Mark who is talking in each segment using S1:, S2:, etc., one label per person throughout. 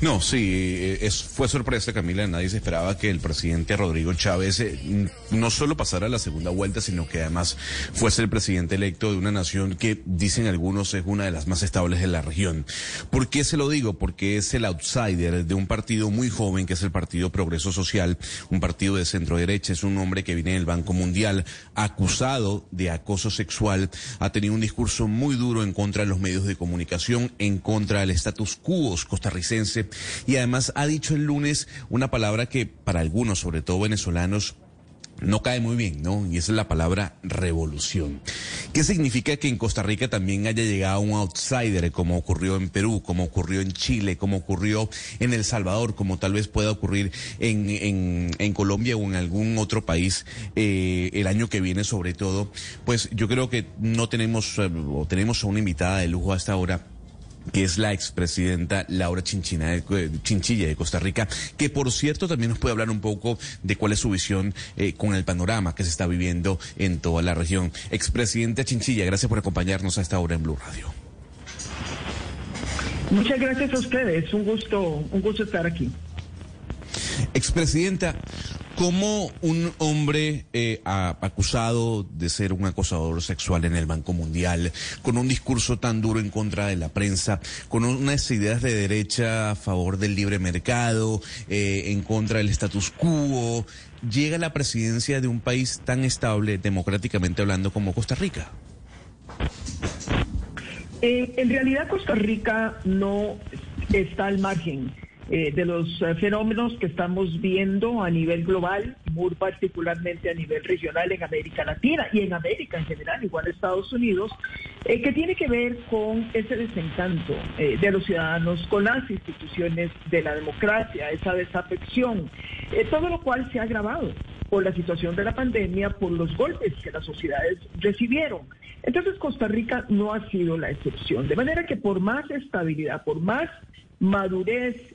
S1: No, sí, eh, es, fue sorpresa, Camila. Nadie se esperaba que el presidente Rodrigo Chávez eh, no solo pasara la segunda vuelta, sino que además fuese el presidente electo de una nación que, dicen algunos, es una de las más estables de la región. ¿Por qué se lo digo? Porque es el outsider de un partido muy joven, que es el Partido Progreso Social, un partido de centro derecha. Es un hombre que viene del Banco Mundial, acusado de acoso sexual. Ha tenido un discurso muy duro en contra de los medios de comunicación, en contra del status quo costarricense y además ha dicho el lunes una palabra que para algunos, sobre todo venezolanos, no cae muy bien, ¿no? Y esa es la palabra revolución. ¿Qué significa que en Costa Rica también haya llegado un outsider, como ocurrió en Perú, como ocurrió en Chile, como ocurrió en El Salvador, como tal vez pueda ocurrir en, Colombia o en algún otro país eh, el año que viene sobre todo? Pues yo creo que no tenemos, eh, o tenemos a una invitada de lujo hasta ahora que es la expresidenta Laura Chinchina de, Chinchilla de Costa Rica, que por cierto también nos puede hablar un poco de cuál es su visión eh, con el panorama que se está viviendo en toda la región. Expresidenta Chinchilla, gracias por acompañarnos a esta hora en Blue Radio.
S2: Muchas gracias a ustedes, un gusto, un gusto estar aquí.
S1: Expresidenta, ¿Cómo un hombre eh, acusado de ser un acosador sexual en el Banco Mundial, con un discurso tan duro en contra de la prensa, con unas ideas de derecha a favor del libre mercado, eh, en contra del status quo, llega a la presidencia de un país tan estable democráticamente hablando como Costa Rica?
S2: Eh, en realidad Costa Rica no está al margen eh, de los eh, fenómenos que estamos viendo a nivel global, muy particularmente a nivel regional en América Latina y en América en general, igual Estados Unidos, eh, que tiene que ver con ese desencanto de los ciudadanos con las instituciones de la democracia, esa desafección, todo lo cual se ha agravado por la situación de la pandemia, por los golpes que las sociedades recibieron. Entonces Costa Rica no ha sido la excepción, de manera que por más estabilidad, por más madurez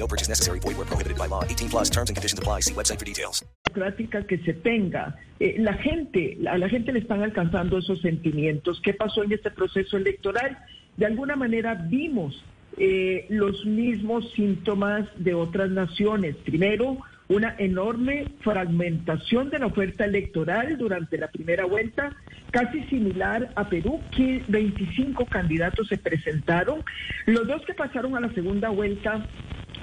S2: No purchase necessary. Void where prohibited by law. 18 plus terms and conditions apply. See website for details. Democrática que se tenga. Eh, la gente, a la gente le están alcanzando esos sentimientos. ¿Qué pasó en este proceso electoral? De alguna manera vimos eh, los mismos síntomas de otras naciones. Primero, una enorme fragmentación de la oferta electoral durante la primera vuelta, casi similar a Perú, que 25 candidatos se presentaron. Los dos que pasaron a la segunda vuelta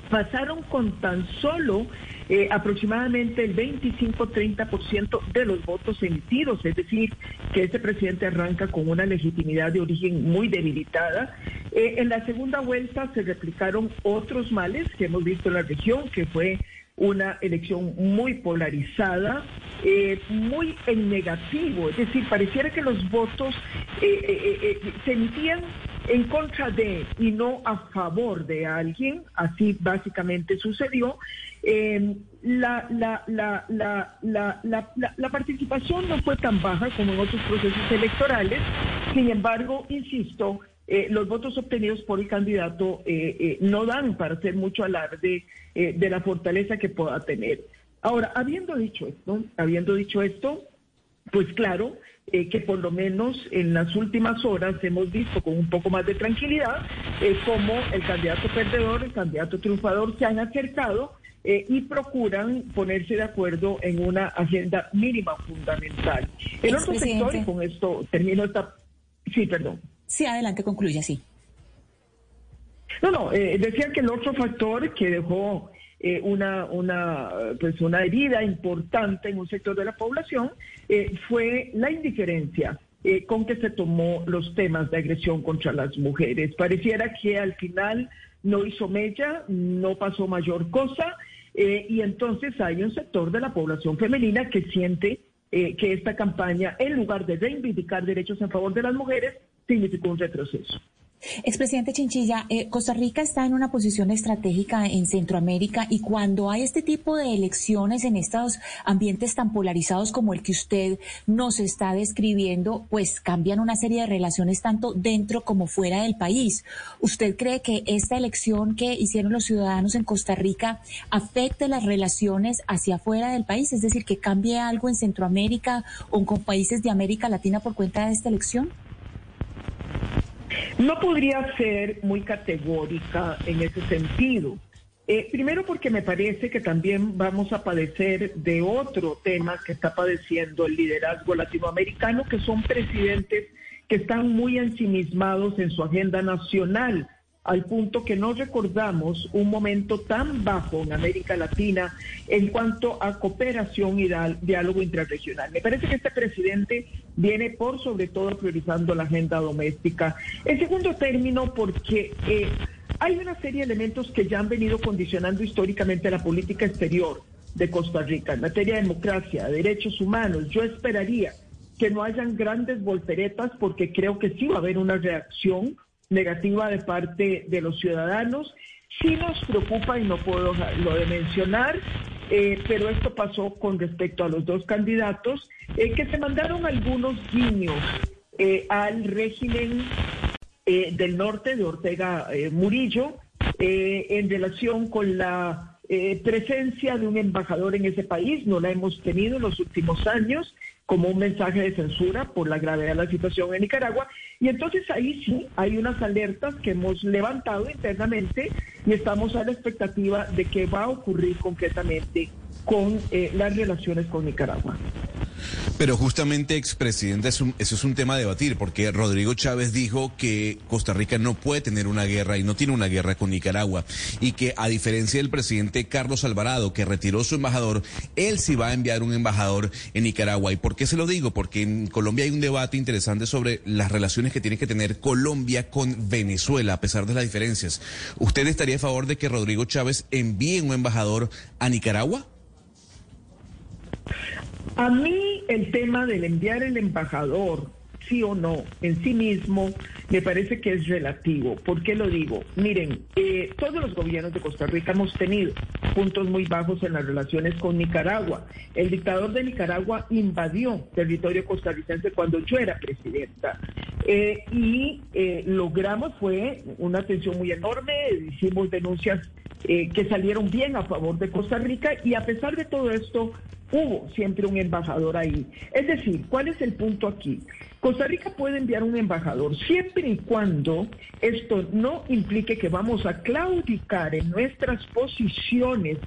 S2: pasaron con tan solo eh, aproximadamente el 25-30% de los votos emitidos, es decir, que este presidente arranca con una legitimidad de origen muy debilitada. Eh, en la segunda vuelta se replicaron otros males que hemos visto en la región, que fue una elección muy polarizada, eh, muy en negativo, es decir, pareciera que los votos se emitían en contra de y no a favor de alguien, así básicamente sucedió. la, la, la, la, participación no fue tan baja como en otros procesos electorales, sin embargo, insisto, los votos obtenidos por el candidato no dan para hacer mucho alarde de la fortaleza que pueda tener. Ahora, habiendo dicho esto, habiendo dicho esto, pues claro, eh, que por lo menos en las últimas horas hemos visto con un poco más de tranquilidad eh, cómo el candidato perdedor, el candidato triunfador se han acercado eh, y procuran ponerse de acuerdo en una agenda mínima fundamental. El otro sector, y con esto termino esta... Sí, perdón.
S3: Sí, adelante, concluye, sí.
S2: No, no, decía que el otro factor que dejó eh, una, una, pues una herida importante en un sector de la población, eh, fue la indiferencia eh, con que se tomó los temas de agresión contra las mujeres. Pareciera que al final no hizo mella, no pasó mayor cosa, y entonces hay un sector de la población femenina que siente que esta campaña, en lugar de reivindicar derechos en favor de las mujeres, significó un retroceso.
S3: Expresidente Chinchilla, eh, Costa Rica está en una posición estratégica en Centroamérica y cuando hay este tipo de elecciones en estos ambientes tan polarizados como el que usted nos está describiendo, pues cambian una serie de relaciones tanto dentro como fuera del país. ¿Usted cree que esta elección que hicieron los ciudadanos en Costa Rica afecte las relaciones hacia afuera del país? Es decir, que cambie algo en Centroamérica o con países de América Latina por cuenta de esta elección?
S2: No podría ser muy categórica en ese sentido. Eh, primero porque me parece que también vamos a padecer de otro tema que está padeciendo el liderazgo latinoamericano, que son presidentes que están muy ensimismados en su agenda nacional al punto que no recordamos un momento tan bajo en América Latina en cuanto a cooperación y diálogo intrarregional. Me parece que este presidente viene por sobre todo priorizando la agenda doméstica. En segundo término, porque eh, hay una serie de elementos que ya han venido condicionando históricamente la política exterior de Costa Rica en materia de democracia, derechos humanos. Yo esperaría que no hayan grandes volteretas porque creo que sí va a haber una reacción negativa de parte de los ciudadanos. Sí nos preocupa, y no puedo lo de mencionar, eh, pero esto pasó con respecto a los dos candidatos, eh, que se mandaron algunos guiños eh, al régimen del norte de Ortega Murillo en relación con la eh, presencia de un embajador en ese país, no la hemos tenido en los últimos años como un mensaje de censura por la gravedad de la situación en Nicaragua. Y entonces ahí sí hay unas alertas que hemos levantado internamente y estamos a la expectativa de qué va a ocurrir concretamente con eh, las relaciones con Nicaragua.
S1: Pero justamente, expresidente, eso es un tema a debatir, porque Rodrigo Chávez dijo que Costa Rica no puede tener una guerra y no tiene una guerra con Nicaragua, y que a diferencia del presidente Carlos Alvarado, que retiró su embajador, él sí va a enviar un embajador en Nicaragua. ¿Y por qué se lo digo? Porque en Colombia hay un debate interesante sobre las relaciones que tiene que tener Colombia con Venezuela, a pesar de las diferencias. ¿Usted estaría a favor de que Rodrigo Chávez envíe un embajador a Nicaragua?
S2: A mí el tema del enviar el embajador, sí o no, en sí mismo, me parece que es relativo. ¿Por qué lo digo? Miren, eh, todos los gobiernos de Costa Rica hemos tenido puntos muy bajos en las relaciones con Nicaragua. El dictador de Nicaragua invadió territorio costarricense cuando yo era presidenta. Eh, y eh, logramos, fue una tensión muy enorme, hicimos denuncias que salieron bien a favor de Costa Rica y a pesar de todo esto, hubo siempre un embajador ahí. Es decir, ¿cuál es el punto aquí? Costa Rica puede enviar un embajador siempre y cuando esto no implique que vamos a claudicar en nuestras posiciones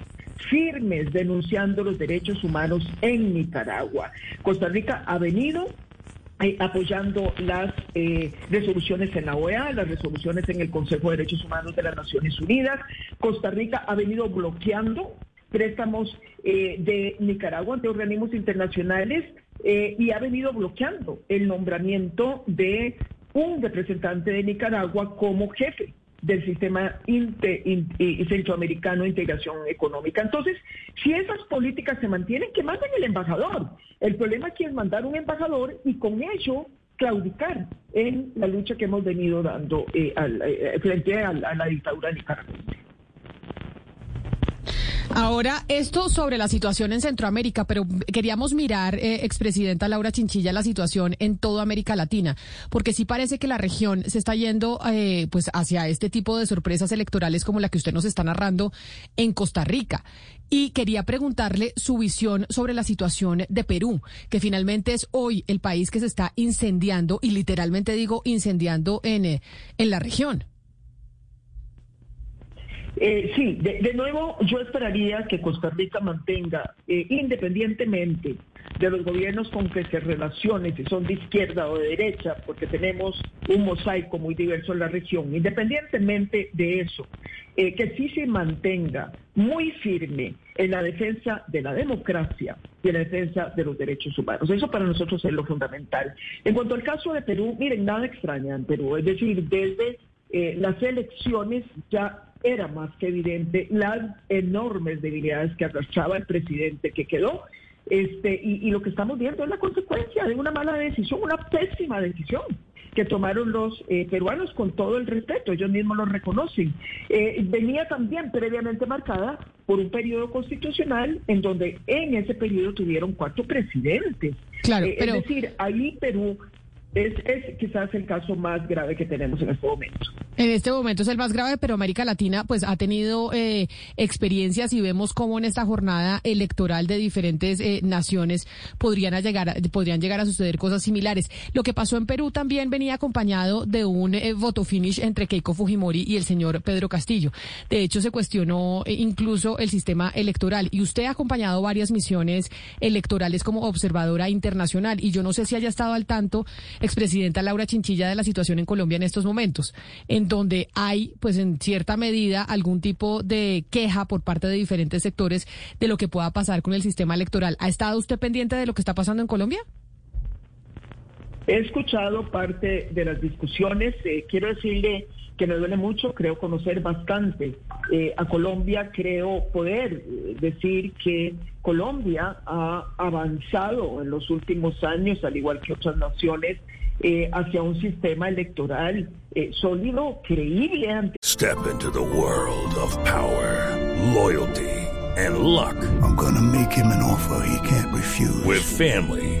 S2: firmes denunciando los derechos humanos en Nicaragua. Costa Rica ha venido eh, apoyando las eh, resoluciones en la OEA, las resoluciones en el Consejo de Derechos Humanos de las Naciones Unidas. Costa Rica ha venido bloqueando préstamos eh, de Nicaragua ante organismos internacionales eh, y ha venido bloqueando el nombramiento de un representante de Nicaragua como jefe del sistema centroamericano de integración económica. Entonces, si esas políticas se mantienen, que manden el embajador. El problema aquí es mandar un embajador y con ello claudicar en la lucha que hemos venido dando eh, frente a, a la dictadura nicaragüense.
S4: Ahora, esto sobre la situación en Centroamérica, pero queríamos mirar, eh, expresidenta Laura Chinchilla, la situación en toda América Latina, porque sí parece que la región se está yendo eh, pues hacia este tipo de sorpresas electorales como la que usted nos está narrando en Costa Rica. Y quería preguntarle su visión sobre la situación de Perú, que finalmente es hoy el país que se está incendiando, y literalmente digo incendiando en, eh, en la región.
S2: Eh, sí, de, nuevo yo esperaría que Costa Rica mantenga, eh, independientemente de los gobiernos con que se relacione, si son de izquierda o de derecha, porque tenemos un mosaico muy diverso en la región, independientemente de eso, eh, que sí se mantenga muy firme en la defensa de la democracia y en la defensa de los derechos humanos. Eso para nosotros es lo fundamental. En cuanto al caso de Perú, miren, nada extraña en Perú, es decir, desde las elecciones ya era más que evidente las enormes debilidades que arrastraba el presidente que quedó. Este, y, lo que estamos viendo es la consecuencia de una mala decisión, una pésima decisión que tomaron los eh, peruanos con todo el respeto, ellos mismos lo reconocen. Eh, venía también previamente marcada por un periodo constitucional en donde en ese periodo tuvieron cuatro presidentes.
S4: Claro, eh, Es
S2: decir, ahí Perú es, es, quizás el caso más grave que tenemos en este momento.
S4: En este momento es el más grave, pero América Latina pues ha tenido eh, experiencias y vemos cómo en esta jornada electoral de diferentes eh, naciones podrían llegar, podrían llegar a suceder cosas similares. Lo que pasó en Perú también venía acompañado de un eh, voto finish entre Keiko Fujimori y el señor Pedro Castillo. De hecho, se cuestionó incluso el sistema electoral y usted ha acompañado varias misiones electorales como observadora internacional y yo no sé si haya estado al tanto expresidenta Laura Chinchilla de la situación en Colombia en estos momentos, en donde hay, pues en cierta medida, algún tipo de queja por parte de diferentes sectores de lo que pueda pasar con el sistema electoral. ¿Ha estado usted pendiente de lo que está pasando en Colombia?
S2: He escuchado parte de las discusiones. Eh, quiero decirle que me duele mucho, creo conocer bastante eh, a Colombia, creo poder eh, decir que Colombia ha avanzado en los últimos años, al igual que otras naciones, eh, hacia un sistema electoral eh, sólido, creíble.
S5: Step into the world of power, loyalty and luck.
S6: I'm gonna make him an offer he can't refuse.
S5: With family,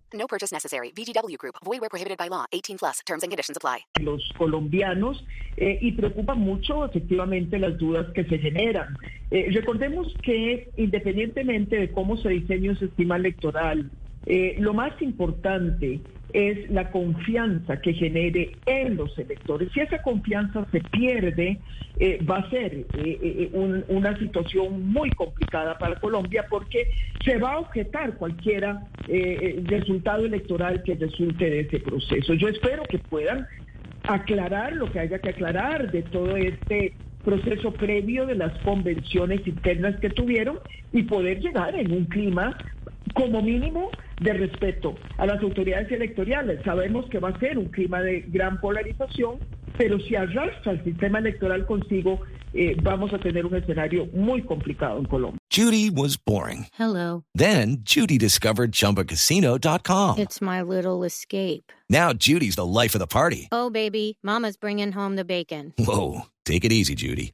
S7: No purchase necessary. VGW Group. Void where prohibited by law. 18 plus. Terms and conditions apply.
S2: Los colombianos, eh, y preocupa mucho, efectivamente, las dudas que se generan. Eh, recordemos que, independientemente de cómo se diseña un sistema electoral, eh, lo más importante es la confianza que genere en los electores. Si esa confianza se pierde, eh, va a ser eh, eh, una situación muy complicada para Colombia porque se va a objetar cualquiera resultado electoral que resulte de ese proceso. Yo espero que puedan aclarar lo que haya que aclarar de todo este proceso previo de las convenciones internas que tuvieron y poder llegar en un clima como mínimo de respeto a las autoridades electorales. Sabemos que va a ser un clima de gran polarización, pero si arrastra el sistema electoral consigo, eh, vamos a tener un escenario muy complicado en Colombia.
S8: Judy was boring.
S9: Hello.
S8: Then Judy discovered chumbacasino.com.
S9: It's my little escape.
S8: Now Judy's the life of the party.
S9: Oh, baby, mama's bringing home the bacon.
S8: Whoa, take it easy, Judy.